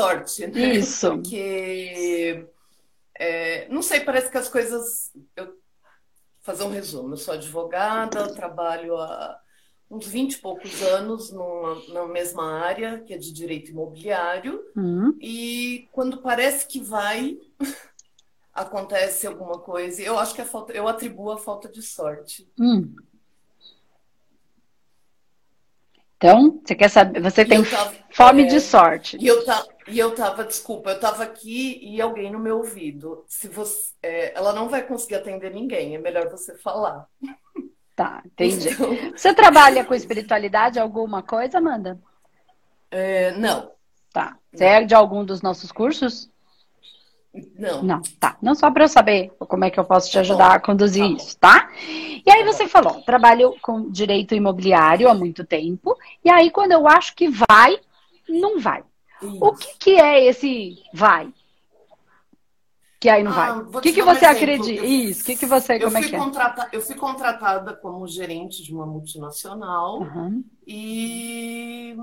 sorte, né? Isso. Porque, é, não sei, parece que as coisas. Eu, fazer um resumo, eu sou advogada, trabalho há uns 20 e poucos anos numa, na mesma área, que é de direito imobiliário, Hum. e quando parece que vai, acontece alguma coisa. Eu acho que é falta, eu atribuo a falta de sorte. Hum. Então, você quer saber? Você E tem tava- fome é, de sorte. E eu, ta, e eu tava, desculpa, eu tava aqui e alguém no meu ouvido. Se você, é, ela não vai conseguir atender ninguém, é melhor você falar. Tá, entendi. Então, Você trabalha com espiritualidade, alguma coisa, Amanda? é, não, Tá. Você é de algum dos nossos cursos? não. Não, tá. Não só para eu saber como é que eu posso te Tá ajudar bom, a conduzir tá bom. isso, tá? E aí Tá você falou, trabalho com direito imobiliário há muito tempo, e aí quando eu acho que vai, não vai. O que, que é esse vai? Que aí não Ah, vai. O que, que um você acredita? Eu- Isso, o que, que você, Eu como é fui, que é? contrata, eu fui contratada como gerente de uma multinacional Uhum. e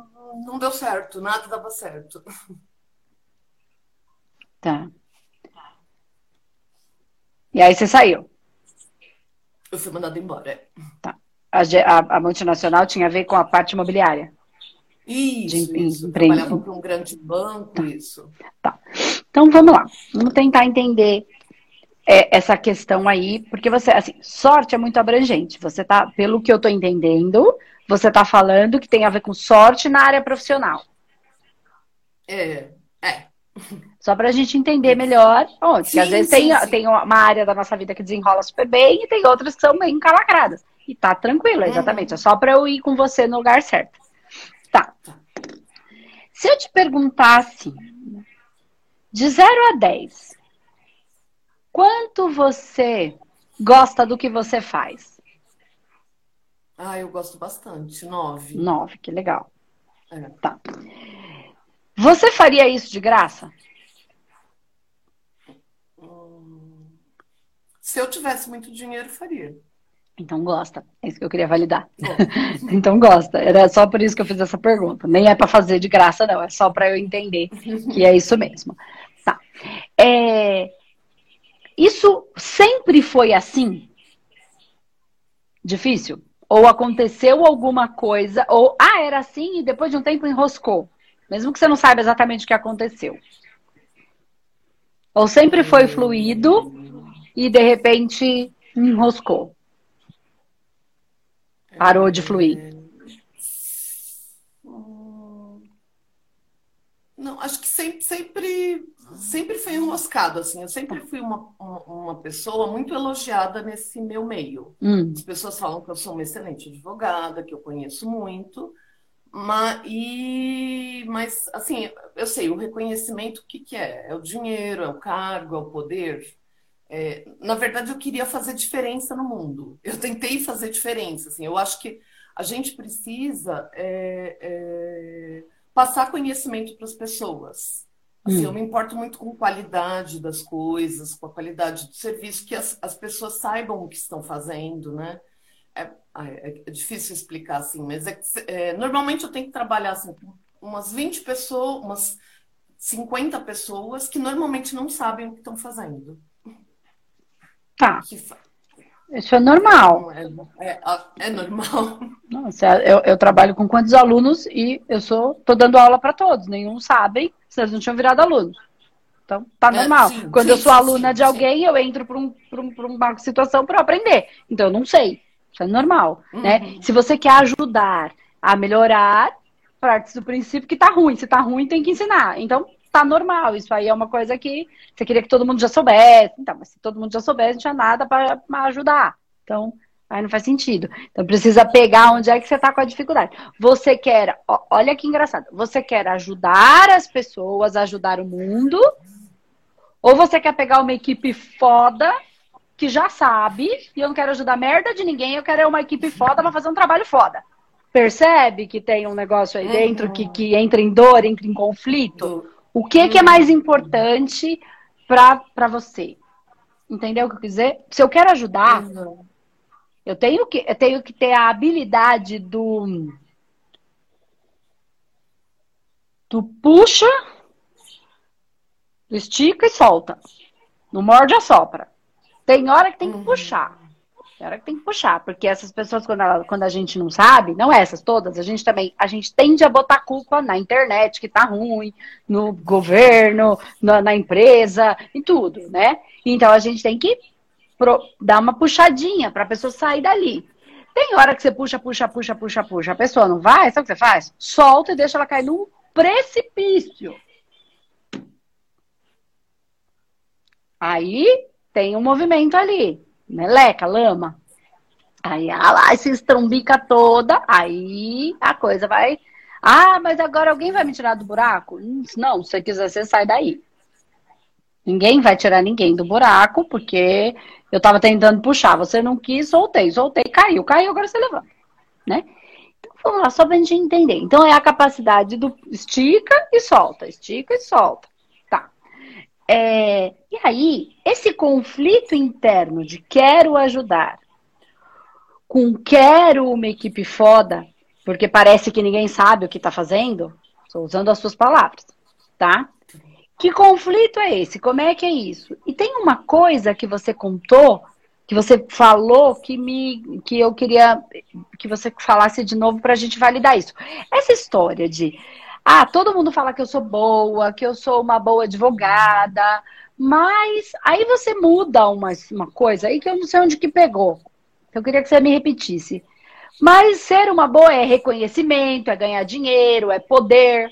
não deu certo, nada dava certo. Tá. E aí você saiu. Eu fui mandada embora. é. A, a- a multinacional tinha a ver com a parte imobiliária. Isso, De isso. Trabalhava para um grande banco, isso. Então vamos lá, vamos tentar entender é, essa questão aí, porque você, assim, sorte é muito abrangente. Você tá, pelo que eu tô entendendo, você tá falando que tem a ver com sorte na área profissional. É, é. Só pra gente entender melhor onde. Sim, às vezes sim, tem, sim. tem uma área da nossa vida que desenrola super bem e tem outras que são bem encalacradas. E tá tranquilo, Uhum. exatamente. É só pra eu ir com você no lugar certo. Tá. Se eu te perguntasse de 0 a 10, quanto você gosta do que você faz? Ah, eu gosto bastante. Nove. 9, que legal. É. Tá. Você faria isso de graça? Hum, Se eu tivesse muito dinheiro, faria. Então gosta. É isso que eu queria validar. Então gosta. Era só por isso que eu fiz essa pergunta. Nem é para fazer de graça, não. É só para eu entender que é isso mesmo. Tá. É, Isso sempre foi assim? Difícil? Ou aconteceu alguma coisa, ou ah, era assim e depois de um tempo enroscou. Mesmo que você não saiba exatamente o que aconteceu. Ou sempre foi fluido e de repente enroscou. Parou de fluir. Hum, Não, acho que sempre, sempre, sempre foi enroscado, assim. Eu sempre fui uma, uma, uma pessoa muito elogiada nesse meu meio. Hum, As pessoas falam que eu sou uma excelente advogada, que eu conheço muito, mas, e, mas assim, eu sei, o reconhecimento, o que, que é? É o dinheiro, é o cargo, é o poder. É, na verdade, eu queria fazer diferença no mundo. Eu tentei fazer diferença. Assim, eu acho que a gente precisa é, é, passar conhecimento para as pessoas. Assim, Hum. Eu me importo muito com a qualidade das coisas, com a qualidade do serviço, que as, as pessoas saibam o que estão fazendo, né? É, ai, é difícil explicar assim, mas é, é, normalmente eu tenho que trabalhar assim, com umas 20 pessoas, umas 50 pessoas que normalmente não sabem o que estão fazendo. Tá. Isso é normal. Então, é, é, é normal. Nossa, eu, eu trabalho com quantos alunos e eu sou tô dando aula para todos. Nenhum sabem, vocês não tinham virado alunos. Então, tá É, normal. sim, Quando sim, eu sou aluna sim, de alguém, eu entro para um, pra um, pra uma situação para aprender. Então, eu não sei. Isso é normal. Né? Uhum. Se você quer ajudar a melhorar, parte do princípio que tá ruim. Se tá ruim, tem que ensinar. Então, tá normal. Isso aí é uma coisa que você queria que todo mundo já soubesse. Então, mas se todo mundo já soubesse, não tinha nada para ajudar. Então, aí não faz sentido. Então, precisa pegar onde é que você tá com a dificuldade. Você quer, olha que engraçado. Você quer ajudar as pessoas, ajudar o mundo, ou você quer pegar uma equipe foda que já sabe, e eu não quero ajudar merda de ninguém, eu quero uma equipe foda pra fazer um trabalho foda. Percebe que tem um negócio aí dentro que, que entra em dor, entra em conflito? O que, que é mais importante pra você? Entendeu o que eu quis dizer? Se eu quero ajudar, Uhum. eu tenho que, eu tenho que ter a habilidade do. Do puxa estica e solta. Não morde a sopra. Tem hora que tem que uhum. puxar. Tem hora que tem que puxar, porque essas pessoas, quando, ela, quando a gente não sabe, não essas todas, a gente também, a gente tende a botar culpa na internet, que tá ruim, no governo, na, na empresa, em tudo, né? Então a gente tem que pro, dar uma puxadinha para a pessoa sair dali. Tem hora que você puxa, puxa, puxa, puxa, puxa. A pessoa não vai, sabe o que você faz? Solta e deixa ela cair num precipício. Aí tem um movimento ali meleca, lama. Aí ela lá se estrombica toda, aí a coisa vai. Ah, mas agora alguém vai me tirar do buraco? Não, se você quiser, você sai daí. Ninguém vai tirar ninguém do buraco, porque eu tava tentando puxar, você não quis, soltei, soltei, caiu, caiu, agora você levanta, né? Então vamos lá, só pra gente entender. Então é a capacidade do estica e solta, estica e solta. É, e aí, esse conflito interno de quero ajudar com quero uma equipe foda, porque parece que ninguém sabe o que está fazendo, estou usando as suas palavras, tá? Que conflito é esse? Como é que é isso? E tem uma coisa que você contou, que você falou, que me, que eu queria que você falasse de novo para a gente validar isso. Essa história de ah, todo mundo fala que eu sou boa, que eu sou uma boa advogada, mas aí você muda uma, uma coisa aí que eu não sei onde que pegou. Eu queria que você me repetisse. Mas ser uma boa é reconhecimento, é ganhar dinheiro, é poder.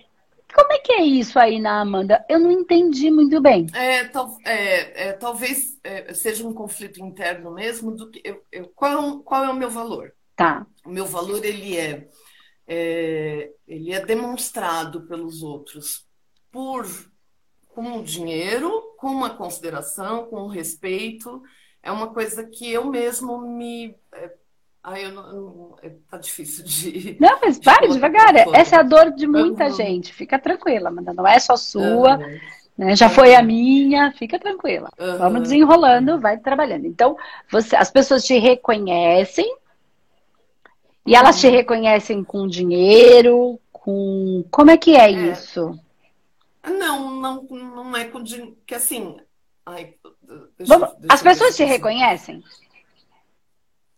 Como é que é isso aí na Amanda? Eu não entendi muito bem. É, tal, é, é talvez é, seja um conflito interno mesmo do que eu, eu, qual, qual é o meu valor? Tá. O meu valor ele é é, ele é demonstrado pelos outros por com dinheiro, com uma consideração, com um respeito. É uma coisa que eu mesmo me. É, ai, eu não, é, tá difícil de. Não, mas vai devagar. Essa é a dor de muita uhum. gente. Fica tranquila, Amanda. Não é só sua. Uhum. Né? Já foi a minha, fica tranquila. Vamos desenrolando, vai trabalhando. Então, você, as pessoas te reconhecem e elas te reconhecem com dinheiro, com. Como é que é, é. isso? Não, não, não é com dinheiro. Que assim. Ai, deixa, Vamos... deixa As pessoas te reconhecem?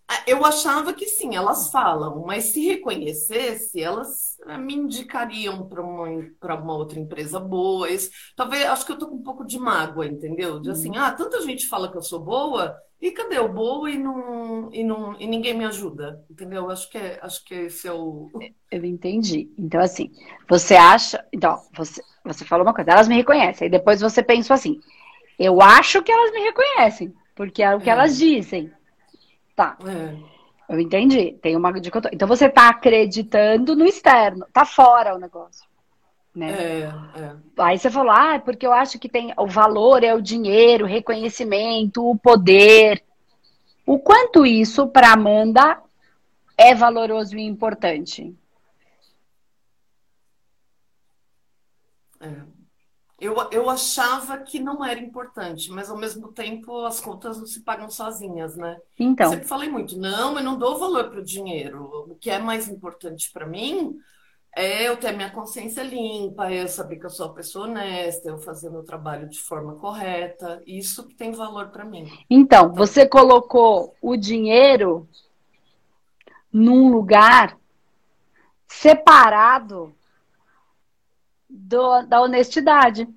Ah, eu achava que sim, elas falam, mas se reconhecesse, elas eh, me indicariam para uma, uma outra empresa boa. Talvez, acho que eu tô com um pouco de mágoa, entendeu? De assim, uhum. ah, tanta gente fala que eu sou boa, e cadê o boa e, não, e, não, e ninguém me ajuda, entendeu? Acho que, é, acho que esse é o. Eu entendi. Então, assim, você acha. Então, você, você falou uma coisa, elas me reconhecem. Aí depois você pensou assim, eu acho que elas me reconhecem, porque é o que é. elas dizem. Tá. É. Eu entendi. Tem uma dicotomia. Então você tá acreditando no externo, tá fora o negócio. Né? É, é. Aí você falou, ah, porque eu acho que tem o valor é o dinheiro, o reconhecimento, o poder. O quanto isso para Amanda é valoroso e importante? É. Eu, eu achava que não era importante, mas ao mesmo tempo as contas não se pagam sozinhas, né? Então. Sempre falei muito, não, eu não dou valor para o dinheiro. O que é mais importante para mim é eu ter minha consciência limpa, eu saber que eu sou uma pessoa honesta, eu fazer meu trabalho de forma correta. Isso que tem valor para mim. Então, você colocou o dinheiro num lugar separado do, da honestidade.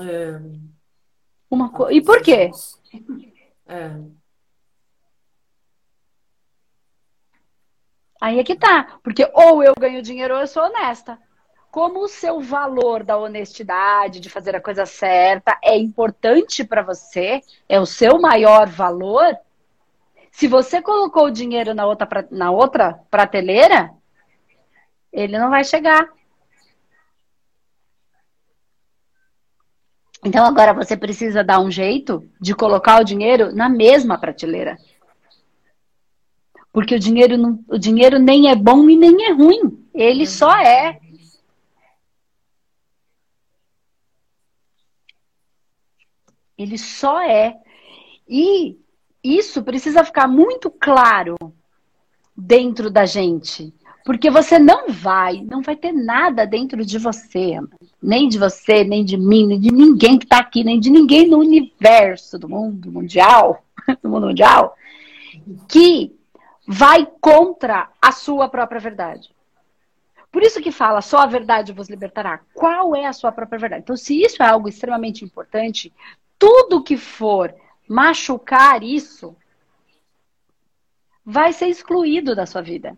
É... Uma co... E por quê? É. Aí é que tá. Porque ou eu ganho dinheiro ou eu sou honesta. Como o seu valor da honestidade, de fazer a coisa certa, é importante para você, é o seu maior valor. Se você colocou o dinheiro na outra, na outra prateleira, ele não vai chegar. Então agora você precisa dar um jeito de colocar o dinheiro na mesma prateleira. Porque o dinheiro, não, o dinheiro nem é bom e nem é ruim. Ele só é. Ele só é. E isso precisa ficar muito claro dentro da gente. Porque você não vai, não vai ter nada dentro de você, nem de você, nem de mim, nem de ninguém que está aqui, nem de ninguém no universo do mundo mundial, do mundo mundial, que vai contra a sua própria verdade. Por isso que fala, só a verdade vos libertará. Qual é a sua própria verdade? Então, se isso é algo extremamente importante, tudo que for machucar isso vai ser excluído da sua vida.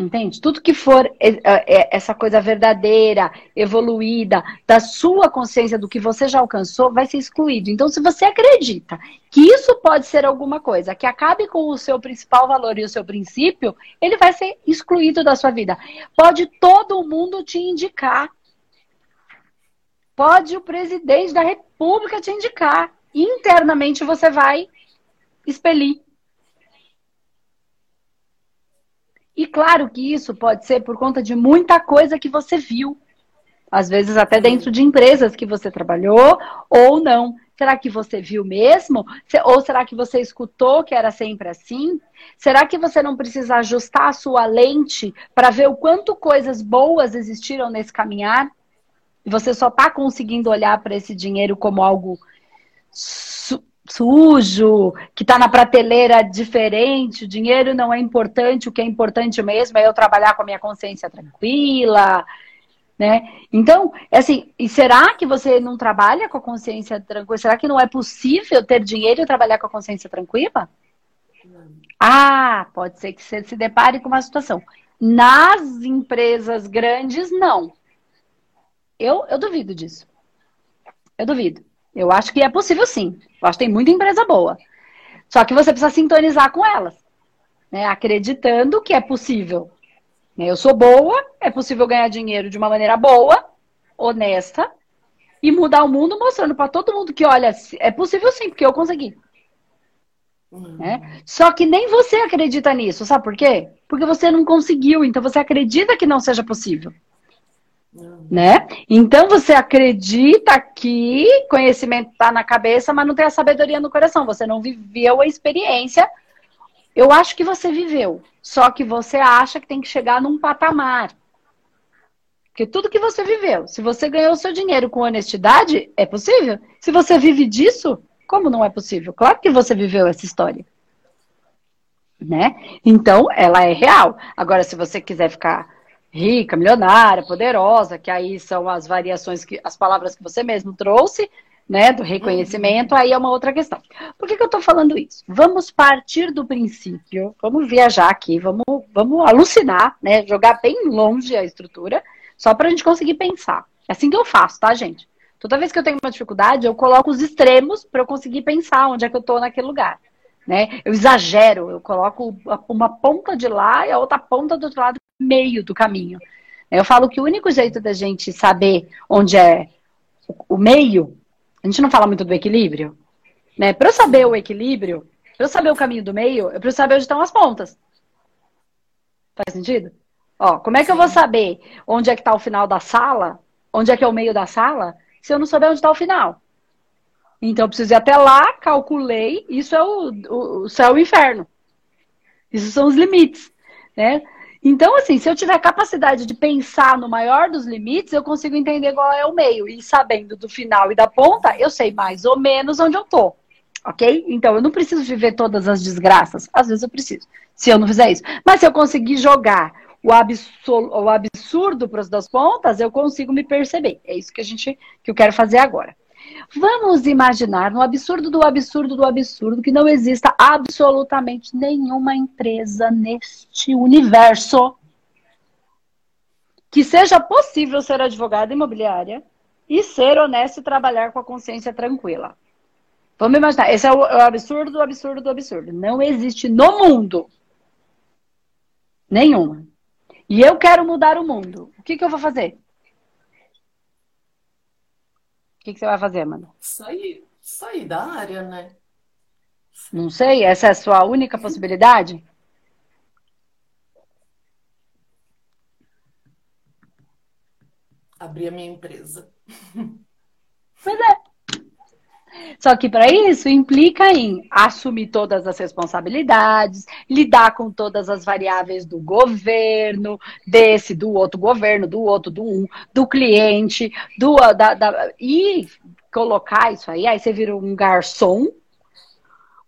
Entende? Tudo que for é, é, essa coisa verdadeira, evoluída, da sua consciência do que você já alcançou, vai ser excluído. Então, se você acredita que isso pode ser alguma coisa que acabe com o seu principal valor e o seu princípio, ele vai ser excluído da sua vida. Pode todo mundo te indicar. Pode o presidente da república te indicar. Internamente você vai expelir. E claro que isso pode ser por conta de muita coisa que você viu. Às vezes até dentro de empresas que você trabalhou ou não. Será que você viu mesmo? Ou será que você escutou que era sempre assim? Será que você não precisa ajustar a sua lente para ver o quanto coisas boas existiram nesse caminhar? E você só está conseguindo olhar para esse dinheiro como algo sujo, que está na prateleira diferente, o dinheiro não é importante, o que é importante mesmo é eu trabalhar com a minha consciência tranquila, né? Então, é assim, e será que você não trabalha com a consciência tranquila? Será que não é possível ter dinheiro e trabalhar com a consciência tranquila? Ah, pode ser que você se depare com uma situação. Nas empresas grandes, não. Eu, eu duvido disso. Eu duvido. Eu acho que é possível sim. Eu acho que tem muita empresa boa. Só que você precisa sintonizar com elas, né? acreditando que é possível. Eu sou boa, é possível ganhar dinheiro de uma maneira boa, honesta, e mudar o mundo mostrando para todo mundo que, olha, é possível sim, porque eu consegui. Uhum. Né? Só que nem você acredita nisso, sabe por quê? Porque você não conseguiu, então você acredita que não seja possível né? Então você acredita que conhecimento está na cabeça, mas não tem a sabedoria no coração. Você não viveu a experiência. Eu acho que você viveu, só que você acha que tem que chegar num patamar. Porque tudo que você viveu, se você ganhou seu dinheiro com honestidade, é possível. Se você vive disso, como não é possível? Claro que você viveu essa história. Né? Então, ela é real. Agora, se você quiser ficar rica, milionária, poderosa, que aí são as variações que as palavras que você mesmo trouxe, né, do reconhecimento, aí é uma outra questão. Por que, que eu estou falando isso? Vamos partir do princípio, vamos viajar aqui, vamos, vamos alucinar, né, jogar bem longe a estrutura, só para a gente conseguir pensar. É assim que eu faço, tá, gente? Toda vez que eu tenho uma dificuldade, eu coloco os extremos para eu conseguir pensar onde é que eu estou naquele lugar. Né? Eu exagero, eu coloco uma ponta de lá e a outra ponta do outro lado meio do caminho. Eu falo que o único jeito da gente saber onde é o meio, a gente não fala muito do equilíbrio, né? Para eu saber o equilíbrio, para eu saber o caminho do meio, eu preciso saber onde estão as pontas. Faz sentido? Ó, como é que eu vou saber onde é que está o final da sala, onde é que é o meio da sala, se eu não souber onde está o final? Então eu preciso ir até lá, calculei, isso é o, o, o céu e o inferno. Isso são os limites, né? Então, assim, se eu tiver capacidade de pensar no maior dos limites, eu consigo entender qual é o meio. E sabendo do final e da ponta, eu sei mais ou menos onde eu tô. Ok? Então, eu não preciso viver todas as desgraças. Às vezes eu preciso, se eu não fizer isso. Mas se eu conseguir jogar o, absurdo, para as duas pontas, eu consigo me perceber. É isso que a gente que eu quero fazer agora. Vamos imaginar, no absurdo do absurdo do absurdo, que não exista absolutamente nenhuma empresa neste universo que seja possível ser advogada imobiliária e ser honesto e trabalhar com a consciência tranquila. Vamos imaginar, esse é o, absurdo do absurdo do absurdo. Não existe no mundo nenhuma. E eu quero mudar o mundo. O que, que eu vou fazer? O que, que você vai fazer, mano? Sair, sair da área, né? Não sei, essa é a sua única possibilidade? Abrir a minha empresa. Pois é. Só que para isso implica em assumir todas as responsabilidades, lidar com todas as variáveis do governo, desse, do outro governo, do outro, do um, do cliente, do da, da, e colocar isso aí. Aí você vira um garçom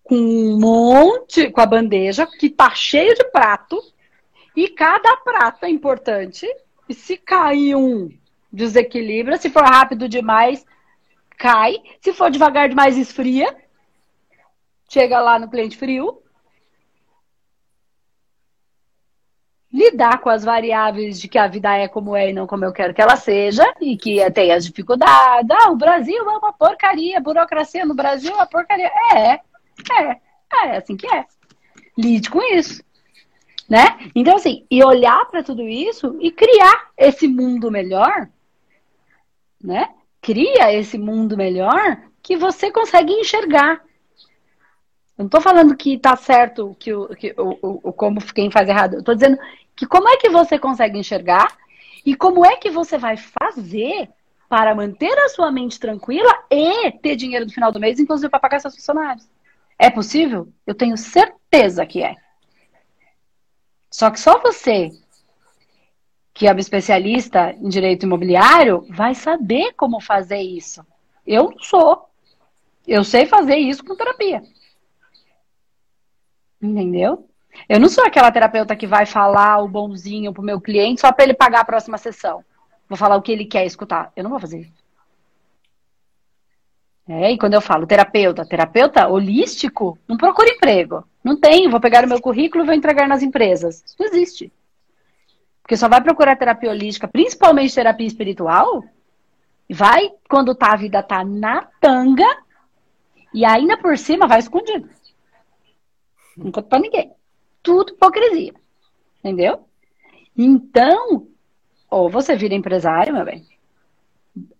com um monte, com a bandeja que tá cheio de prato e cada prato é importante. E se cair um, desequilibra. Se for rápido demais, cai. Se for devagar demais, esfria. Chega lá no cliente frio. Lidar com as variáveis de que a vida é como é e não como eu quero que ela seja, e que tem as dificuldades. Ah, o Brasil é uma porcaria, a burocracia no Brasil é uma porcaria. É, é, é assim que é. Lide com isso né? Então, assim, e olhar para tudo isso e criar esse mundo melhor, né? Cria esse mundo melhor que você consegue enxergar. Eu não estou falando que está certo que o, que o, o, como quem faz errado. Eu estou dizendo que como é que você consegue enxergar e como é que você vai fazer para manter a sua mente tranquila e ter dinheiro no final do mês, inclusive para pagar seus funcionários. É possível? Eu tenho certeza que é. Só que só você, que é um especialista em direito imobiliário, vai saber como fazer isso. Eu não sou. Eu sei fazer isso com terapia. Entendeu? Eu não sou aquela terapeuta que vai falar o bonzinho pro meu cliente só para ele pagar a próxima sessão. Vou falar o que ele quer escutar. Eu não vou fazer isso. É, e quando eu falo terapeuta, terapeuta holístico, não procura emprego. Não tem, vou pegar o meu currículo e vou entregar nas empresas. Isso não existe. Porque só vai procurar terapia holística, principalmente terapia espiritual, vai quando tá, a vida tá na tanga, e ainda por cima vai escondido. Não conta pra ninguém. Tudo hipocrisia. Entendeu? Então, ou você vira empresário, meu bem,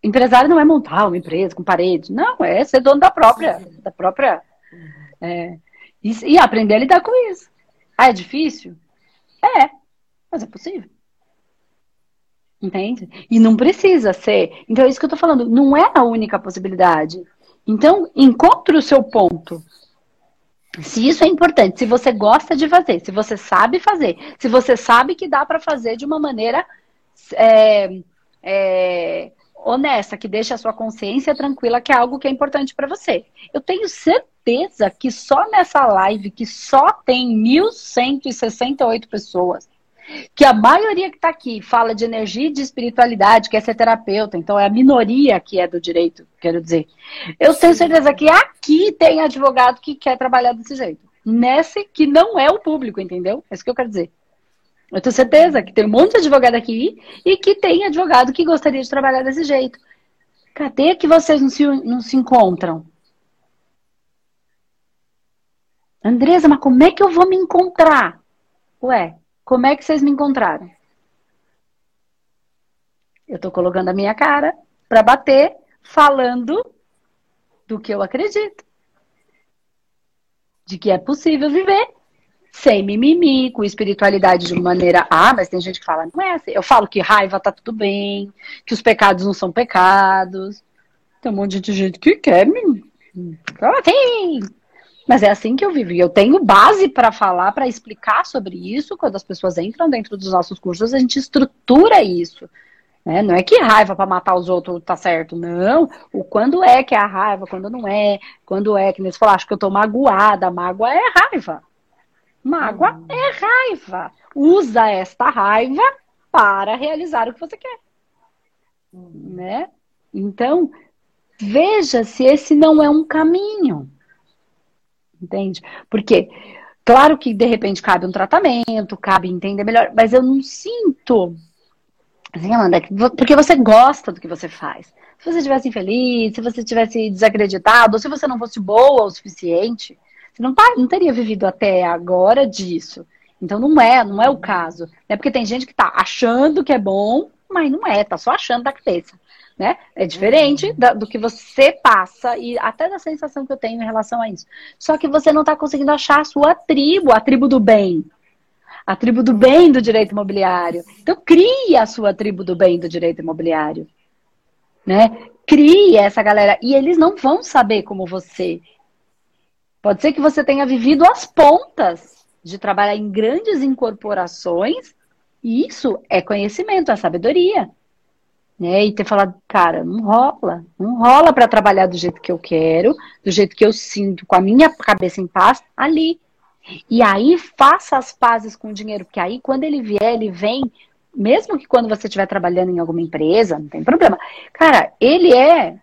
Empresário não é montar uma empresa com parede, não, é ser dono da própria, da própria. É, e, e, aprender a lidar com isso. Ah, é difícil? É, mas é possível. Entende? E não precisa ser. Então é isso que eu tô falando, não é a única possibilidade. Então, encontre o seu ponto. Se isso é importante, se você gosta de fazer, se você sabe fazer, se você sabe que dá para fazer de uma maneira é, é, honesta, que deixa a sua consciência tranquila, que é algo que é importante para você. Eu tenho certeza que só nessa live, que só tem 1.168 pessoas, que a maioria que está aqui fala de energia e de espiritualidade, quer ser terapeuta, então é a minoria que é do direito, quero dizer. Eu tenho certeza que aqui tem advogado que quer trabalhar desse jeito. Nesse que não é o público, entendeu? É isso que eu quero dizer. Eu tenho certeza que tem um monte de advogado aqui e que tem advogado que gostaria de trabalhar desse jeito. Cadê que vocês não se, não se encontram? Andresa, mas como é que eu vou me encontrar? Ué, como é que vocês me encontraram? Eu tô colocando a minha cara para bater, falando do que eu acredito. De que é possível viver sem mimimi, com espiritualidade de maneira. Ah, mas tem gente que fala, não é assim. Eu falo que raiva tá tudo bem, que os pecados não são pecados. Tem um monte de gente que quer me. Ah, tem! Mas é assim que eu vivo. E eu tenho base para falar, para explicar sobre isso. Quando as pessoas entram dentro dos nossos cursos, a gente estrutura isso. Né? Não é que raiva para matar os outros tá certo, não. O quando é que é a raiva, quando não é, quando é que nesse falar, acho que eu tô magoada, mágoa é raiva. Mágoa hum. é raiva. Usa esta raiva para realizar o que você quer. Hum. Né? Então, veja se esse não é um caminho. Entende? Porque, claro que de repente cabe um tratamento, cabe entender melhor, mas eu não sinto. Assim, Amanda, porque você gosta do que você faz. Se você estivesse infeliz, se você estivesse desacreditado, ou se você não fosse boa o suficiente, você não, tá, não teria vivido até agora disso. Então não é, não é o caso. É porque tem gente que tá achando que é bom, mas não é, tá só achando da cabeça. Né? É diferente uhum. da, do que você passa e até da sensação que eu tenho em relação a isso. Só que você não está conseguindo achar a sua tribo, a tribo do bem. A tribo do bem do direito imobiliário. Então cria a sua tribo do bem do direito imobiliário. Né? crie essa galera. E eles não vão saber como você. Pode ser que você tenha vivido as pontas de trabalhar em grandes incorporações. E isso é conhecimento, é sabedoria. Né? E ter falado, cara, não rola. Não rola para trabalhar do jeito que eu quero, do jeito que eu sinto, com a minha cabeça em paz, ali. E aí faça as pazes com o dinheiro, porque aí quando ele vier, ele vem mesmo que quando você estiver trabalhando em alguma empresa, não tem problema. Cara, ele é.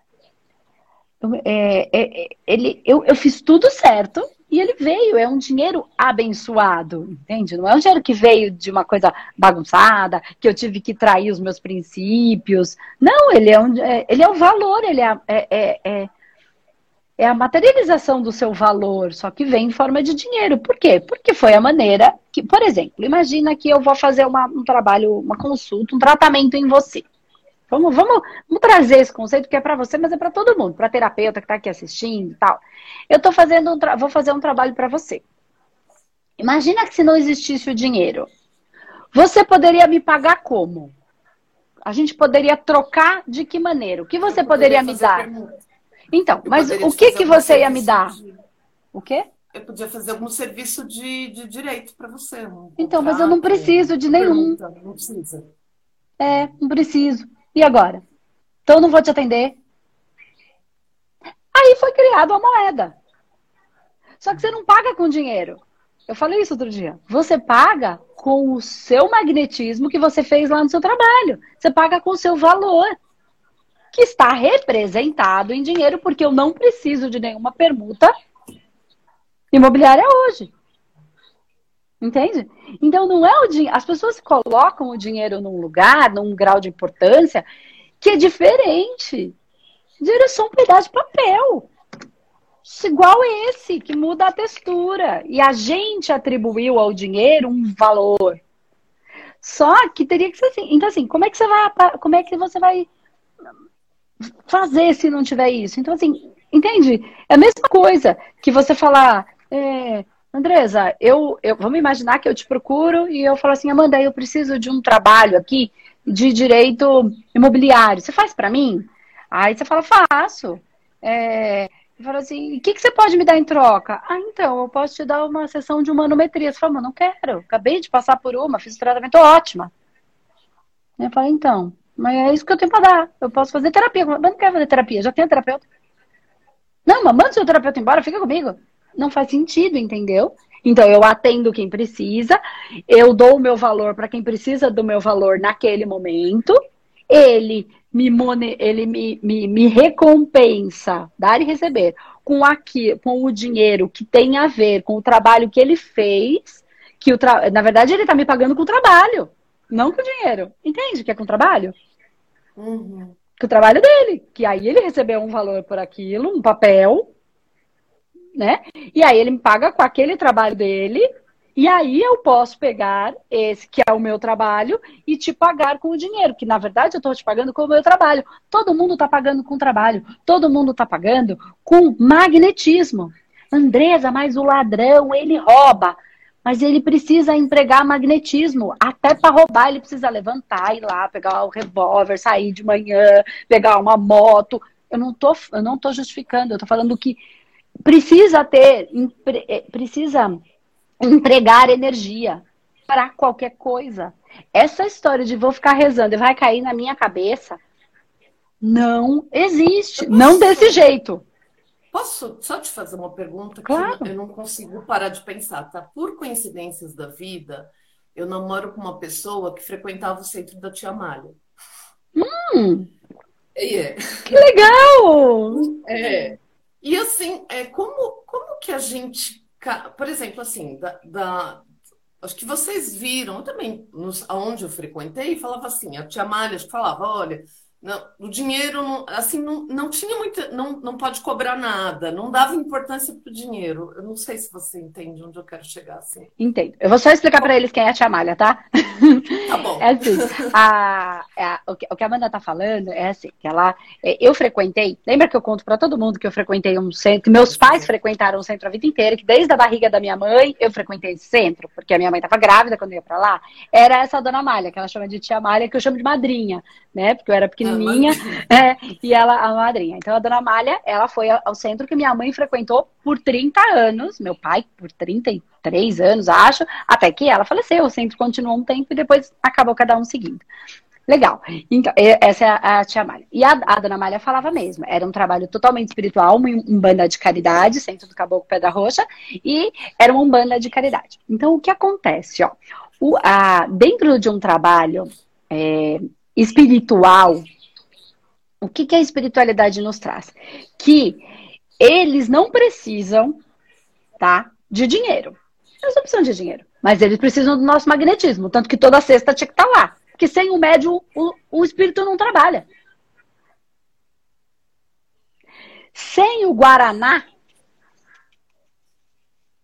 é, é, é ele, eu, eu fiz tudo certo e ele veio, é um dinheiro abençoado, entende? Não é um dinheiro que veio de uma coisa bagunçada, que eu tive que trair os meus princípios. Não, ele é, um, é, ele é o valor, ele é, é, é, é é a materialização do seu valor, só que vem em forma de dinheiro. Por quê? Porque foi a maneira que, por exemplo, imagina que eu vou fazer uma, um trabalho, uma consulta, um tratamento em você. Vamos, vamos, vamos trazer esse conceito que é para você, mas é para todo mundo, para terapeuta que está aqui assistindo e tal. Eu tô fazendo um vou fazer um trabalho para você. Imagina que se não existisse o dinheiro, você poderia me pagar como? A gente poderia trocar de que maneira? O que você poderia me dar? Pergunta. Então, eu mas o que, que você ia me dar? De... O quê? Eu podia fazer algum serviço de, de direito para você. Então, mas eu não preciso de nenhum. Pergunta, não precisa. É, não preciso. E agora? Então não vou te atender. Aí foi criada a moeda. Só que você não paga com dinheiro. Eu falei isso outro dia. Você paga com o seu magnetismo que você fez lá no seu trabalho. Você paga com o seu valor que está representado em dinheiro, porque eu não preciso de nenhuma permuta imobiliária hoje. Entende? Então não é o dinheiro. As pessoas colocam o dinheiro num lugar, num grau de importância, que é diferente. Dinheiro é só um pedaço de papel. Igual esse, que muda a textura. E a gente atribuiu ao dinheiro um valor. Só que teria que ser assim. Então, assim, como é que você vai, como é que você vai fazer se não tiver isso? Então, assim, entende? É a mesma coisa que você falar, é, Andresa, eu, eu, vamos imaginar que eu te procuro e eu falo assim, Amanda, eu preciso de um trabalho aqui de direito imobiliário. Você faz para mim? Aí você fala, faço. É, eu falo assim, o que, que você pode me dar em troca? Ah, então, eu posso te dar uma sessão de manometria. Você mas não quero, acabei de passar por uma, fiz um tratamento ótima. Eu falo, então, mas é isso que eu tenho para dar. Eu posso fazer terapia. Mas não quero fazer terapia, já tenho terapeuta. Não, mas manda o seu terapeuta embora, fica comigo. Não faz sentido, entendeu? Então, eu atendo quem precisa, eu dou o meu valor para quem precisa do meu valor naquele momento, ele me, ele me, me, me recompensa, dar e receber, com, aqui, com o dinheiro que tem a ver com o trabalho que ele fez, que o tra... na verdade ele está me pagando com o trabalho, não com o dinheiro. Entende que é com o trabalho? Uhum. Que o trabalho dele. Que aí ele recebeu um valor por aquilo, um papel, né? E aí ele me paga com aquele trabalho dele. E aí eu posso pegar esse que é o meu trabalho e te pagar com o dinheiro, que na verdade eu estou te pagando com o meu trabalho. Todo mundo está pagando com trabalho, todo mundo está pagando com magnetismo. Andresa, mas o ladrão, ele rouba. Mas ele precisa empregar magnetismo. Até para roubar, ele precisa levantar, ir lá, pegar o revólver, sair de manhã, pegar uma moto. Eu não tô justificando, eu tô falando que precisa ter, eh, precisa empregar energia para qualquer coisa. Essa história de vou ficar rezando e vai cair na minha cabeça não existe. Não desse jeito. Posso só te fazer uma pergunta claro. que eu não consigo parar de pensar, tá? Por coincidências da vida, eu namoro com uma pessoa que frequentava o centro da Tia Malha. Hum! É. Que legal! É. E assim, é, como, como que a gente. Por exemplo, assim, da, da acho que vocês viram também, nos, aonde eu frequentei, falava assim, a tia Malha falava, olha, não, o dinheiro, não, assim, não, não tinha muita. Não, não pode cobrar nada, não dava importância para o dinheiro. Eu não sei se você entende onde eu quero chegar assim. Entendo. Eu vou só explicar para eles quem é a Tia Malha, tá? Tá bom. É assim, a, a, o, que, o que a Amanda tá falando é assim, que ela. É, eu frequentei, lembra que eu conto para todo mundo que eu frequentei um centro, que meus pais frequentaram um centro a vida inteira, que desde a barriga da minha mãe eu frequentei esse centro, porque a minha mãe estava grávida quando eu ia para lá. Era essa dona Malha, que ela chama de Tia Malha, que eu chamo de madrinha, né? Porque eu era pequenininha pequenininha, é, e ela, a madrinha. Então, a dona Amália, ela foi ao centro que minha mãe frequentou por 30 anos, meu pai por 33 anos, acho, até que ela faleceu. O centro continuou um tempo e depois acabou cada um seguindo. Legal. Então, essa é a, tia Malha. E a, a dona Malha falava mesmo. Era um trabalho totalmente espiritual, uma banda de caridade, Centro do Caboclo Pedra Roxa, e era uma banda de caridade. Então, o que acontece? Ó, o, a, dentro de um trabalho é, espiritual, o que, que a espiritualidade nos traz? Que eles não precisam, tá, de dinheiro. Eles não precisam de dinheiro, mas eles precisam do nosso magnetismo, tanto que toda sexta tinha que estar tá lá. Porque sem o médium, o, o espírito não trabalha. Sem o Guaraná,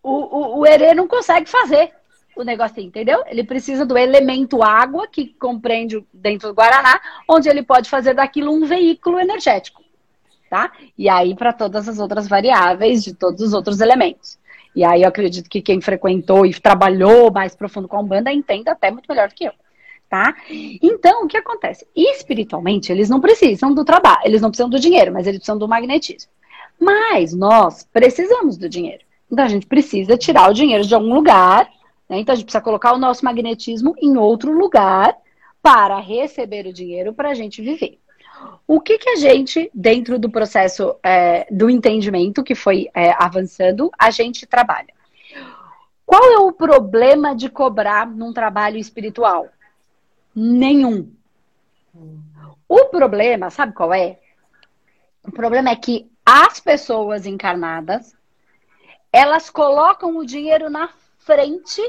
o, o, o Herê não consegue fazer o negocinho, entendeu? Ele precisa do elemento água, que compreende dentro do Guaraná, onde ele pode fazer daquilo um veículo energético, tá? E aí para todas as outras variáveis de todos os outros elementos. E aí eu acredito que quem frequentou e trabalhou mais profundo com a Umbanda entenda até muito melhor do que eu tá? Então, o que acontece? Espiritualmente, eles não precisam do trabalho, eles não precisam do dinheiro, mas eles precisam do magnetismo. Mas nós precisamos do dinheiro. Então, a gente precisa tirar o dinheiro de algum lugar, né? Então, a gente precisa colocar o nosso magnetismo em outro lugar para receber o dinheiro para a gente viver. O que, que a gente, dentro do processo é, do entendimento que foi é, avançando, a gente trabalha? Qual é o problema de cobrar num trabalho espiritual? Nenhum. O problema, sabe qual é? O problema é que as pessoas encarnadas, elas colocam o dinheiro na frente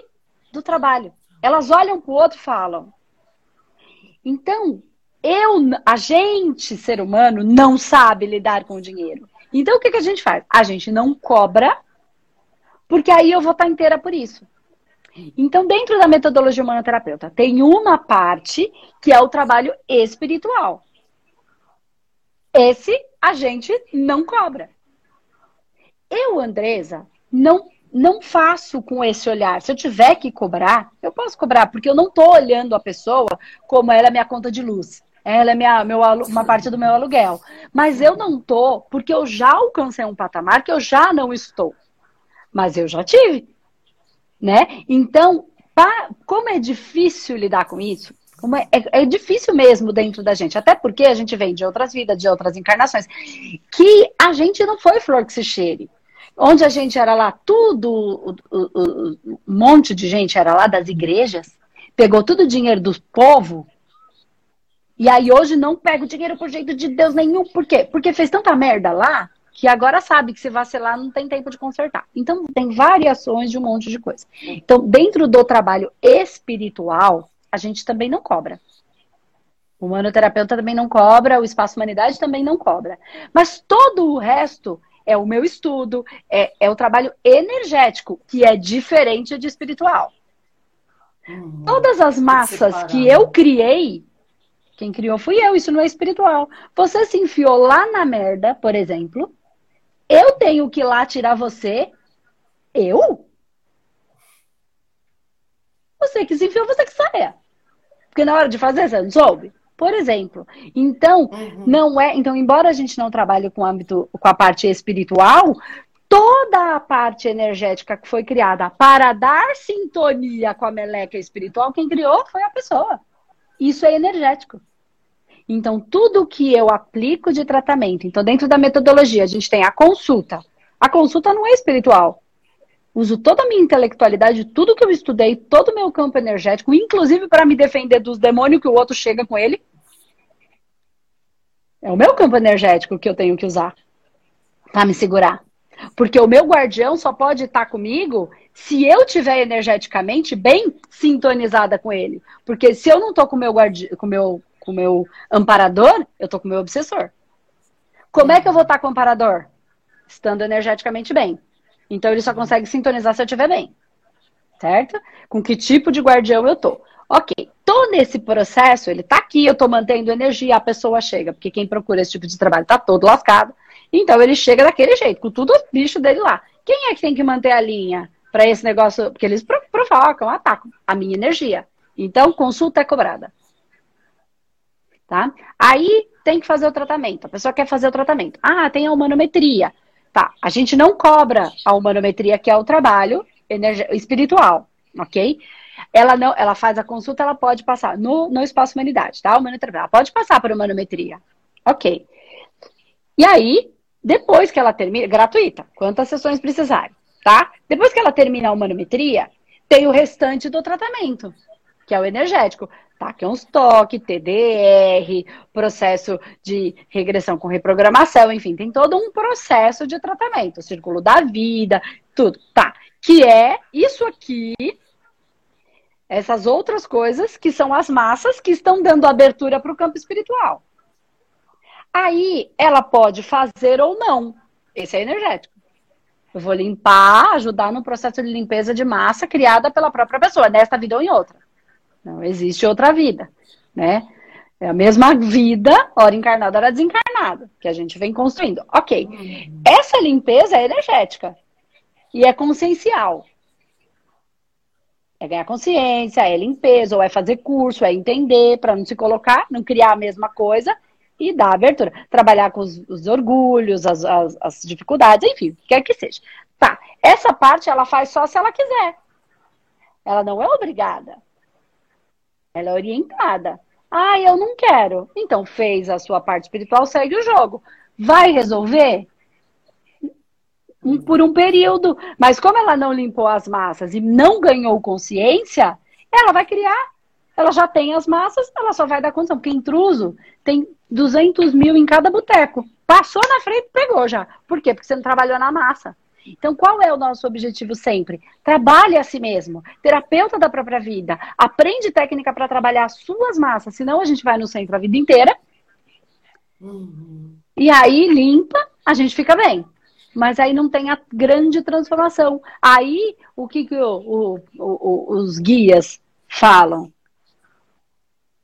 do trabalho. Elas olham para o outro e falam. Então, eu, a gente, ser humano, não sabe lidar com o dinheiro. Então, o que, que a gente faz? A gente não cobra, porque aí eu vou estar inteira por isso. Então, dentro da metodologia humanoterapeuta, tem uma parte que é o trabalho espiritual. Esse a gente não cobra. Eu, Andresa, não não faço com esse olhar. Se eu tiver que cobrar, eu posso cobrar, porque eu não estou olhando a pessoa como ela é minha conta de luz. Ela é minha, meu, uma parte do meu aluguel. Mas eu não tô, porque eu já alcancei um patamar que eu já não estou. Mas eu já tive né? Então, como é difícil lidar com isso, como é, é, é, difícil mesmo dentro da gente, até porque a gente vem de outras vidas, de outras encarnações, que a gente não foi flor que se cheire. Onde a gente era lá, tudo, um monte de gente era lá das igrejas, pegou todo o dinheiro do povo, e aí hoje não pega o dinheiro por jeito de Deus nenhum. Por quê? Porque fez tanta merda lá que agora sabe que se vacilar não tem tempo de consertar. Então, tem variações de um monte de coisa. Então, dentro do trabalho espiritual, a gente também não cobra. O manoterapeuta também não cobra, o espaço humanidade também não cobra. Mas todo o resto é o meu estudo, é, é o trabalho energético, que é diferente de espiritual. Uhum. Todas as massas que eu criei, quem criou fui eu, isso não é espiritual. Você se enfiou lá na merda, por exemplo, eu tenho que ir lá tirar você? Eu? Você que se enfiou, você que saia. Porque na hora de fazer, você não soube? Por exemplo. Então, uhum. não é. Então, embora a gente não trabalhe com, âmbito, com a parte espiritual, toda a parte energética que foi criada para dar sintonia com a meleca espiritual, quem criou foi a pessoa. Isso é energético. Então, tudo que eu aplico de tratamento, então, dentro da metodologia, a gente tem a consulta. A consulta não é espiritual. Uso toda a minha intelectualidade, tudo que eu estudei, todo o meu campo energético, inclusive para me defender dos demônios que o outro chega com ele. É o meu campo energético que eu tenho que usar para me segurar. Porque o meu guardião só pode estar comigo se eu tiver energeticamente bem sintonizada com ele. Porque se eu não estou com meu, guardi com meu com meu amparador, eu tô com meu obsessor. Como é que eu vou estar com o amparador? Estando energeticamente bem. Então ele só consegue sintonizar se eu estiver bem. Certo? Com que tipo de guardião eu tô. Ok, tô nesse processo, ele tá aqui, eu tô mantendo energia, a pessoa chega, porque quem procura esse tipo de trabalho tá todo lascado. Então ele chega daquele jeito, com tudo o bicho dele lá. Quem é que tem que manter a linha para esse negócio? Porque eles provocam, atacam a minha energia. Então, consulta é cobrada. tá? Aí tem que fazer o tratamento. A pessoa quer fazer o tratamento. Ah, tem a humanometria. Tá, a gente não cobra a humanometria, que é o trabalho espiritual, ok? Ela não, ela faz a consulta, ela pode passar no, no espaço humanidade, tá? Humanoterapia, ela pode passar por humanometria, ok? E aí, depois que ela termina, gratuita, quantas sessões precisarem, tá? Depois que ela termina a humanometria, tem o restante do tratamento, que é o energético. Tá? Que é uns toque, TDR, processo de regressão com reprogramação, enfim, tem todo um processo de tratamento, círculo da vida, tudo. Tá. Que é isso aqui, essas outras coisas que são as massas que estão dando abertura para o campo espiritual. Aí ela pode fazer ou não. Esse é energético. Eu vou limpar, ajudar no processo de limpeza de massa criada pela própria pessoa, nesta vida ou em outra. Não existe outra vida, né? É a mesma vida, hora encarnada, hora desencarnada, que a gente vem construindo. Ok. Uhum. Essa limpeza é energética e é consciencial. É ganhar consciência, é limpeza, ou é fazer curso, é entender, para não se colocar, não criar a mesma coisa e dar abertura. Trabalhar com os, os orgulhos, as, as, as, dificuldades, enfim, quer que seja. Tá, essa parte ela faz só se ela quiser. Ela não é obrigada. Ela é orientada. Ah, eu não quero. Então fez a sua parte espiritual, segue o jogo. Vai resolver? Por um período. Mas como ela não limpou as massas e não ganhou consciência, ela vai criar. Ela já tem as massas, ela só vai dar condição. Porque intruso tem 200 mil em cada boteco. Passou na frente, pegou já. Por quê? Porque você não trabalhou na massa. Então, qual é o nosso objetivo sempre? Trabalhe a si mesmo, terapeuta da própria vida. Aprende técnica para trabalhar as suas massas, senão a gente vai no centro a vida inteira. Uhum. E aí limpa, a gente fica bem. Mas aí não tem a grande transformação. Aí, o que, que o, o, o, os guias falam?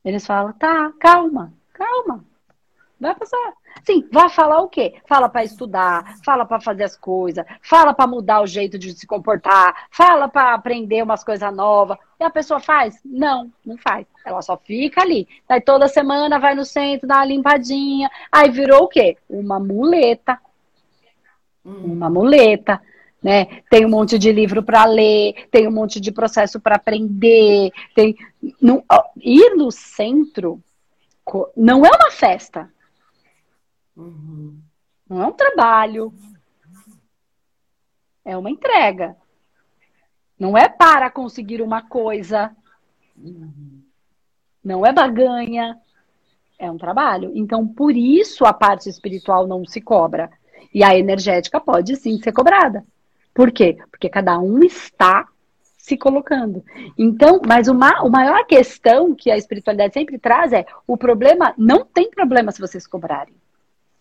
Eles falam, tá, calma, calma. Vai passar. Sim, vai falar o quê? Fala para estudar, fala para fazer as coisas, fala para mudar o jeito de se comportar, fala para aprender umas coisas novas. E a pessoa faz? Não, não faz. Ela só fica ali. Aí toda semana vai no centro, dá uma limpadinha. Aí virou o quê? Uma muleta. Uma muleta. Né? Tem um monte de livro para ler, tem um monte de processo para aprender. Tem no, ir no centro não é uma festa. Uhum. Não é um trabalho. É uma entrega. Não é para conseguir uma coisa. Uhum. Não é baganha. É um trabalho. Então, por isso a parte espiritual não se cobra. E a energética pode sim ser cobrada. Por quê? Porque cada um está se colocando. Então, mas uma, a maior questão que a espiritualidade sempre traz é: o problema não tem problema se vocês cobrarem.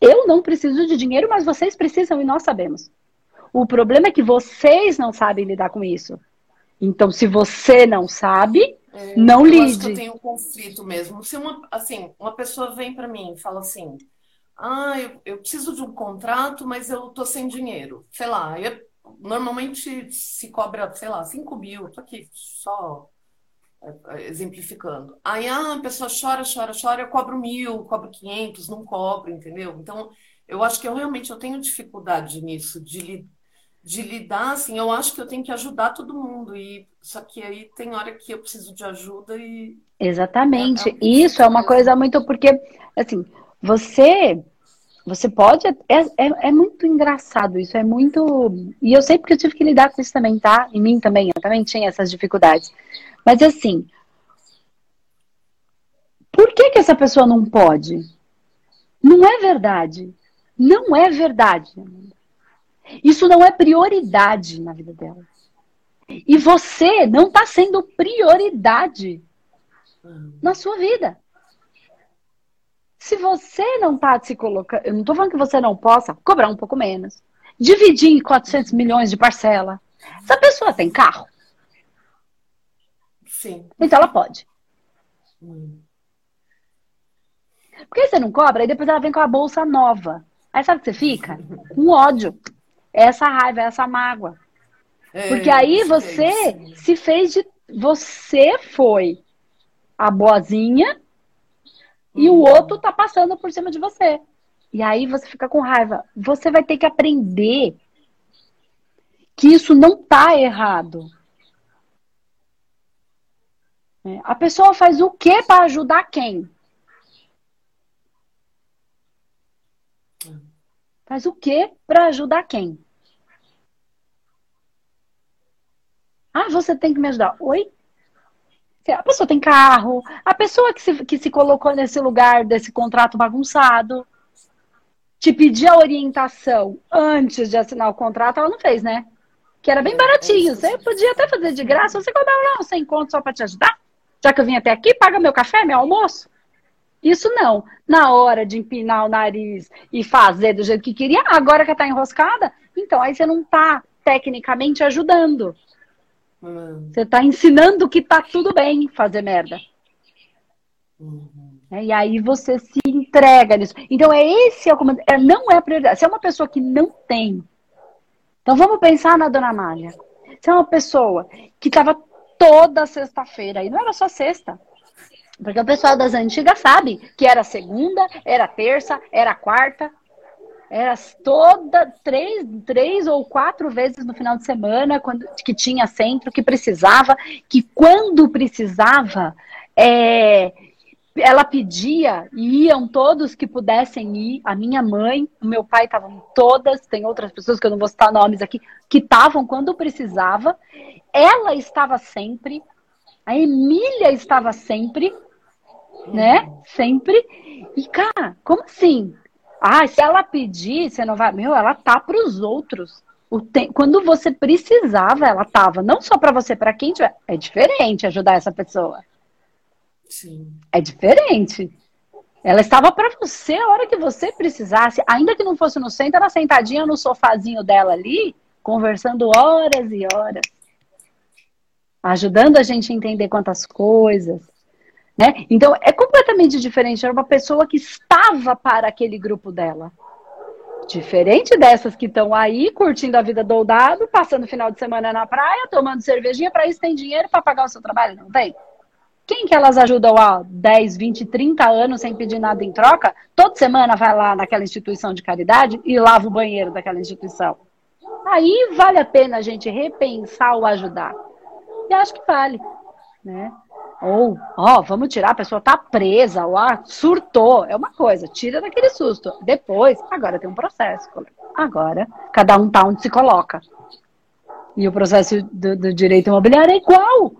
Eu não preciso de dinheiro, mas vocês precisam e nós sabemos. O problema é que vocês não sabem lidar com isso. Então, se você não sabe, é, não eu lide. Acho que eu tenho um conflito mesmo. Se uma, assim, uma pessoa vem para mim e fala assim: ah, eu, eu, preciso de um contrato, mas eu tô sem dinheiro. Sei lá, eu, normalmente se cobra, sei lá, 5 mil, tô aqui só exemplificando. Aí ah, a pessoa chora, chora, chora, eu cobro mil, cobro quinhentos, não cobro, entendeu? Então, eu acho que eu realmente eu tenho dificuldade nisso, de, de lidar, assim, eu acho que eu tenho que ajudar todo mundo, e só que aí tem hora que eu preciso de ajuda e... Exatamente, é, é isso é uma coisa muito, porque, assim, você... Você pode. É, é, é, muito engraçado isso, é muito. E eu sei porque eu tive que lidar com isso também, tá? Em mim também, eu também tinha essas dificuldades. Mas assim, por que, que essa pessoa não pode? Não é verdade. Não é verdade. Isso não é prioridade na vida dela. E você não está sendo prioridade na sua vida. Se você não está se colocando, eu não estou falando que você não possa cobrar um pouco menos, dividir em 400 milhões de parcela. Essa pessoa tem carro? Sim. Então ela pode. Hum. Por que você não cobra? Aí depois ela vem com a bolsa nova. Aí sabe o que você fica? Com ódio. Essa raiva, essa mágoa. É, Porque aí você é se fez de. Você foi a boazinha e o outro tá passando por cima de você. E aí você fica com raiva. Você vai ter que aprender que isso não tá errado. É, a pessoa faz o que para ajudar quem? Faz o que para ajudar quem? Ah, você tem que me ajudar. Oi? A pessoa tem carro, a pessoa que se, que se colocou nesse lugar desse contrato bagunçado, te pedir a orientação antes de assinar o contrato, ela não fez, né? Que era bem baratinho. Você podia até fazer de graça, você cobrava lá sem conto só para te ajudar. Já que eu vim até aqui, paga meu café, meu almoço. Isso não. Na hora de empinar o nariz e fazer do jeito que queria, agora que tá enroscada, então aí você não tá tecnicamente ajudando. Hum. Você tá ensinando que tá tudo bem fazer merda. Uhum. E aí você se entrega nisso. Então é esse é o comando. É, não é a prioridade. Se é uma pessoa que não tem. Então vamos pensar na Dona Amália. Se é uma pessoa que estava toda sexta-feira, e não era só sexta, porque o pessoal das antigas sabe que era segunda, era terça, era quarta, era toda três, três ou quatro vezes no final de semana quando que tinha centro, que precisava, que quando precisava, é, ela pedia e iam todos que pudessem ir. A minha mãe, o meu pai estavam todas, tem outras pessoas que eu não vou citar nomes aqui, que estavam quando precisava. Ela estava sempre, a Emília estava sempre, né? Sempre. E, cara, como assim? Ah, se ela pedir, você não vai. Meu, ela tá para os outros. Te... Quando você precisava, ela tava. Não só para você, para quem tiver. É diferente ajudar essa pessoa. Sim. É diferente. Ela estava para você a hora que você precisasse, ainda que não fosse no centro, ela sentadinha no sofazinho dela ali, conversando horas e horas, ajudando a gente a entender quantas coisas, né? Então, é completamente diferente. Era uma pessoa que estava para aquele grupo dela. Diferente dessas que estão aí curtindo a vida doldado, passando final de semana na praia, tomando cervejinha, para isso tem dinheiro para pagar o seu trabalho, não tem? Quem que elas ajudam há 10, 20, 30 anos sem pedir nada em troca? Toda semana vai lá naquela instituição de caridade e lava o banheiro daquela instituição. Aí vale a pena a gente repensar o ajudar. E acho que vale, né? Ou, ó, vamos tirar, a pessoa tá presa, ou surtou, é uma coisa, tira daquele susto. Depois, agora tem um processo. Agora, cada um tá onde se coloca. E o processo do, do direito imobiliário é igual.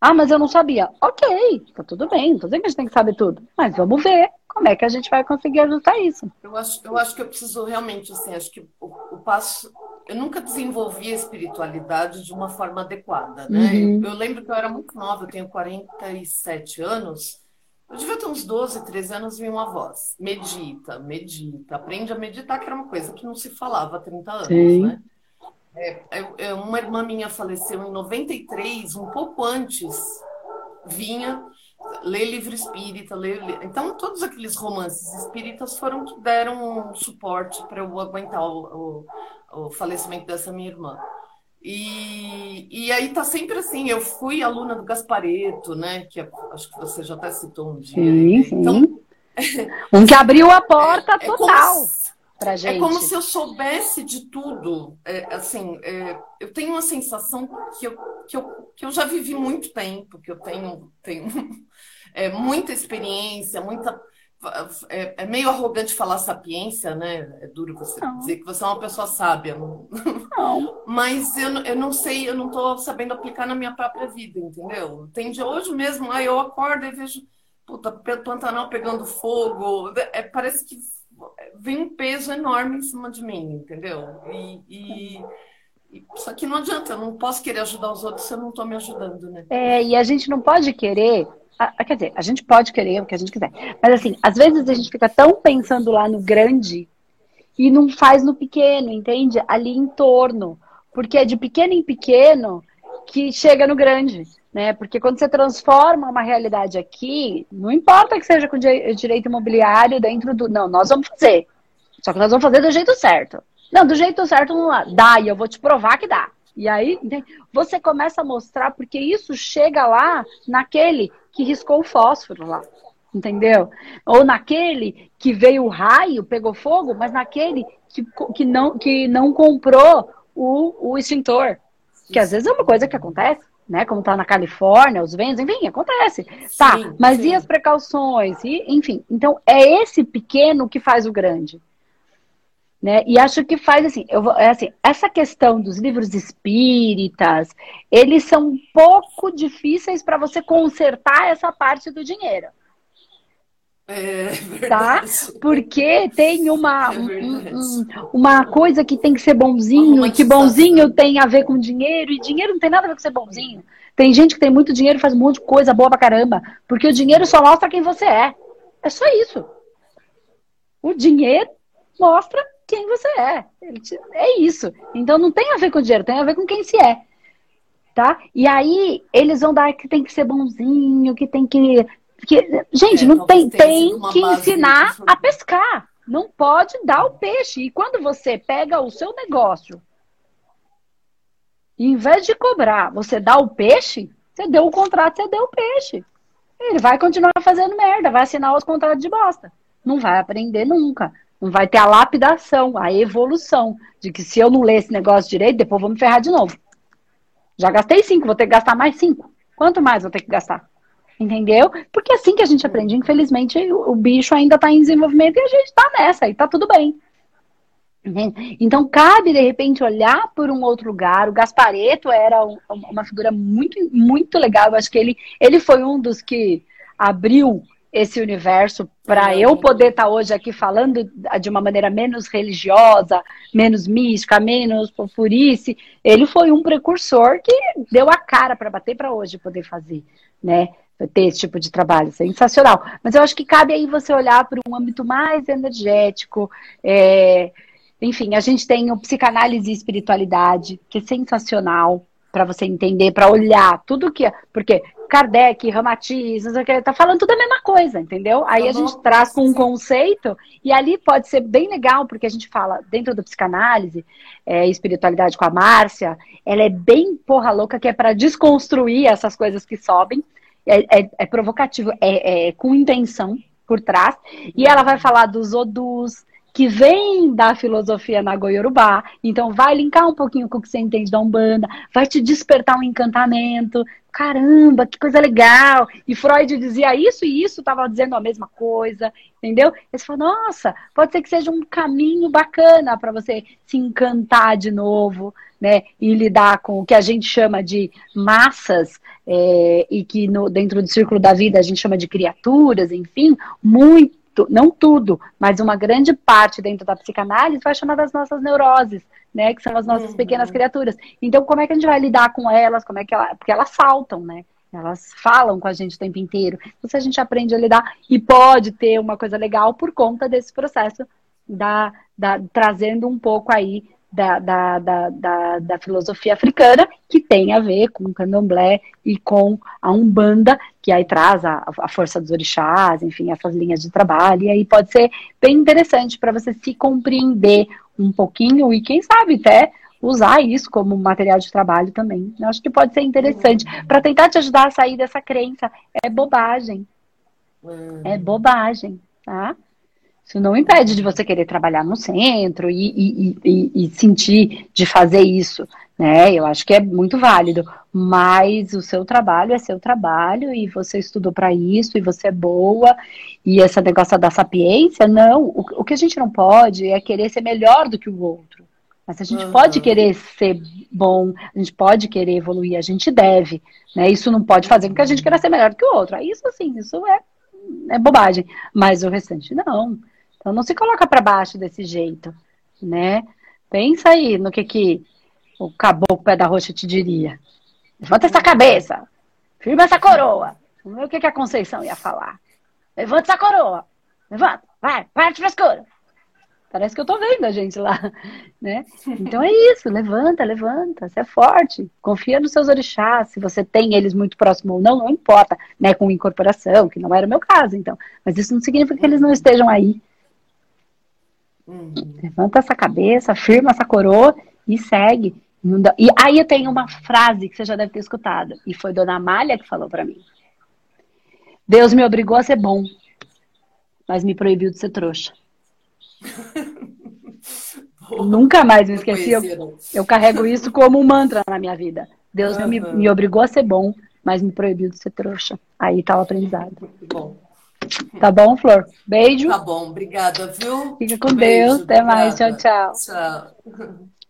Ah, mas eu não sabia. Ok, tá tudo bem, não tô dizendo que a gente tem que saber tudo. Mas vamos ver como é que a gente vai conseguir ajustar isso. Eu acho, eu acho que eu preciso realmente, assim, acho que o, o passo eu nunca desenvolvi a espiritualidade de uma forma adequada, né? Uhum. Eu, eu, lembro que eu era muito nova, eu tenho 47 anos. Eu devia ter uns 12, 13 anos, vi uma voz. Medita, medita, aprende a meditar, que era uma coisa que não se falava há 30 anos, Sim. né? É, é, uma irmã minha faleceu em 93, um pouco antes, vinha ler livro espírita, ler, então todos aqueles romances espíritas foram que deram um suporte para eu aguentar o, o, o, falecimento dessa minha irmã. E, e aí tá sempre assim, eu fui aluna do Gaspareto, né, que é, acho que você já até citou um dia. Sim, sim. Então, um que abriu a porta é, total. É como, é como se eu soubesse de tudo. É, assim, é, eu tenho uma sensação que eu, que, eu, que eu já vivi muito tempo, que eu tenho, tenho é, muita experiência, muita. É, é, meio arrogante falar sapiência, né? É duro você não. dizer que você é uma pessoa sábia. Não. não. Mas eu, eu não sei, eu não estou sabendo aplicar na minha própria vida, entendeu? Tem de hoje mesmo, aí eu acordo e vejo, puta, Pantanal pegando fogo. É, parece que vem um peso enorme em cima de mim, entendeu? E, e, só que não adianta, eu não posso querer ajudar os outros se eu não estou me ajudando, né? É, e a gente não pode querer quer dizer, a gente pode querer o que a gente quiser. Mas assim, às vezes a gente fica tão pensando lá no grande e não faz no pequeno, entende? Ali em torno. Porque é de pequeno em pequeno que chega no grande. Né? Porque quando você transforma uma realidade aqui, não importa que seja com direito imobiliário dentro do. Não, nós vamos fazer. Só que nós vamos fazer do jeito certo. Não, do jeito certo não dá, e eu vou te provar que dá. E aí, você começa a mostrar, porque isso chega lá naquele que riscou o fósforo lá. entendeu? Ou naquele que veio o raio, pegou fogo, mas naquele que, que, não, que não comprou o, o extintor. Que às vezes é uma coisa que acontece, né? Como tá na Califórnia, os ventos, enfim, acontece. Tá, sim, mas sim. e as precauções? E, enfim, então é esse pequeno que faz o grande. Né? E acho que faz assim, eu, é assim, essa questão dos livros espíritas, eles são um pouco difíceis para você consertar essa parte do dinheiro. É tá? Porque tem uma, é um, um, uma coisa que tem que ser bonzinho, e que bonzinho tem a ver com dinheiro, e dinheiro não tem nada a ver com ser bonzinho. Tem gente que tem muito dinheiro e faz um monte de coisa boa pra caramba, porque o dinheiro só mostra quem você é. É só isso. O dinheiro mostra quem você é. É isso. Então não tem a ver com dinheiro, tem a ver com quem se é. Tá? E aí eles vão dar que tem que ser bonzinho, que tem que. Que... Gente, é, não tem, tem que ensinar a pescar. Não pode dar o peixe. E quando você pega o seu negócio, em vez de cobrar, você dá o peixe, você deu o contrato, você deu o peixe. Ele vai continuar fazendo merda, vai assinar os contratos de bosta. Não vai aprender nunca. Não vai ter a lapidação, a evolução, de que se eu não ler esse negócio direito, depois vou me ferrar de novo. Já gastei cinco, vou ter que gastar mais cinco. Quanto mais vou ter que gastar? Entendeu? Porque é assim que a gente aprende. Infelizmente, o, bicho ainda está em desenvolvimento e a gente está nessa, e tá tudo bem. Então, cabe, de repente, olhar por um outro lugar. O Gaspareto era um, uma figura muito, muito legal. Eu acho que ele, ele foi um dos que abriu esse universo para eu poder estar tá hoje aqui falando de uma maneira menos religiosa, menos mística, menos purice. Ele foi um precursor que deu a cara para bater para hoje poder fazer, né? Ter esse tipo de trabalho, sensacional. Mas eu acho que cabe aí você olhar para um âmbito mais energético. É... Enfim, a gente tem o psicanálise e espiritualidade, que é sensacional para você entender, para olhar tudo que. É, porque Kardec, Ramatiz, tá falando tudo a mesma coisa, entendeu? Aí a gente traz com um conceito, e ali pode ser bem legal, porque a gente fala, dentro do psicanálise, é, espiritualidade com a Márcia, ela é bem porra louca, que é para desconstruir essas coisas que sobem, é, é, é provocativo, é, é, com intenção por trás, e ela vai falar dos odus, que vem da filosofia Nagoyorubá, então vai linkar um pouquinho com o que você entende da Umbanda, vai te despertar um encantamento. Caramba, que coisa legal! E Freud dizia isso e isso, estava dizendo a mesma coisa, entendeu? E você nossa, pode ser que seja um caminho bacana para você se encantar de novo, né? E lidar com o que a gente chama de massas, é, e que no, dentro do círculo da vida a gente chama de criaturas, enfim, muito não tudo, mas uma grande parte dentro da psicanálise vai chamar das nossas neuroses, né? Que são as nossas uhum. pequenas criaturas. Então, como é que a gente vai lidar com elas? Como é que ela, porque elas saltam, né? Elas falam com a gente o tempo inteiro. Então, se a gente aprende a lidar, e pode ter uma coisa legal por conta desse processo da, da trazendo um pouco aí da, da, da, da, da filosofia africana, que tem a ver com o candomblé e com a umbanda, que aí traz a, a força dos orixás, enfim, essas linhas de trabalho, e aí pode ser bem interessante para você se compreender um pouquinho e, quem sabe, até usar isso como material de trabalho também. Eu acho que pode ser interessante para tentar te ajudar a sair dessa crença. É bobagem. É bobagem, tá? Isso não impede de você querer trabalhar no centro e, e, e, e, sentir de fazer isso, né? Eu acho que é muito válido, mas o seu trabalho é seu trabalho e você estudou para isso e você é boa e essa negócio da sapiência, não. O, o, que a gente não pode é querer ser melhor do que o outro. Mas a gente uhum. pode querer ser bom, a gente pode querer evoluir, a gente deve, né? Isso não pode fazer com que a gente queira ser melhor do que o outro. Isso sim, isso é, é bobagem. Mas o restante não. Então não se coloca para baixo desse jeito, né? Pensa aí no que que o caboclo pé da roxa te diria. Levanta essa cabeça, firma essa coroa. Vamos ver o que, que a Conceição ia falar. Levanta essa coroa. Levanta, vai, parte frescura. Parece que eu tô vendo a gente lá, né? Então é isso, levanta, levanta, você é forte, confia nos seus orixás, se você tem eles muito próximo ou não, não importa, né? Com incorporação, que não era o meu caso, então. Mas isso não significa que eles não estejam aí, Uhum. Levanta essa cabeça, firma essa coroa e segue. E aí eu tenho uma frase que você já deve ter escutado. E foi Dona Amália que falou para mim. Deus me obrigou a ser bom. mas me proibiu de ser trouxa. Nunca mais me esqueci. Eu, eu, carrego isso como um mantra na minha vida. Deus uhum. me, me obrigou a ser bom, mas me proibiu de ser trouxa. Aí tá o aprendizado. Bom. Tá bom, Flor? Beijo. Tá bom, obrigada, viu? Fica com Beijo, Deus. Até obrigada. mais. Tchau, tchau. Tchau.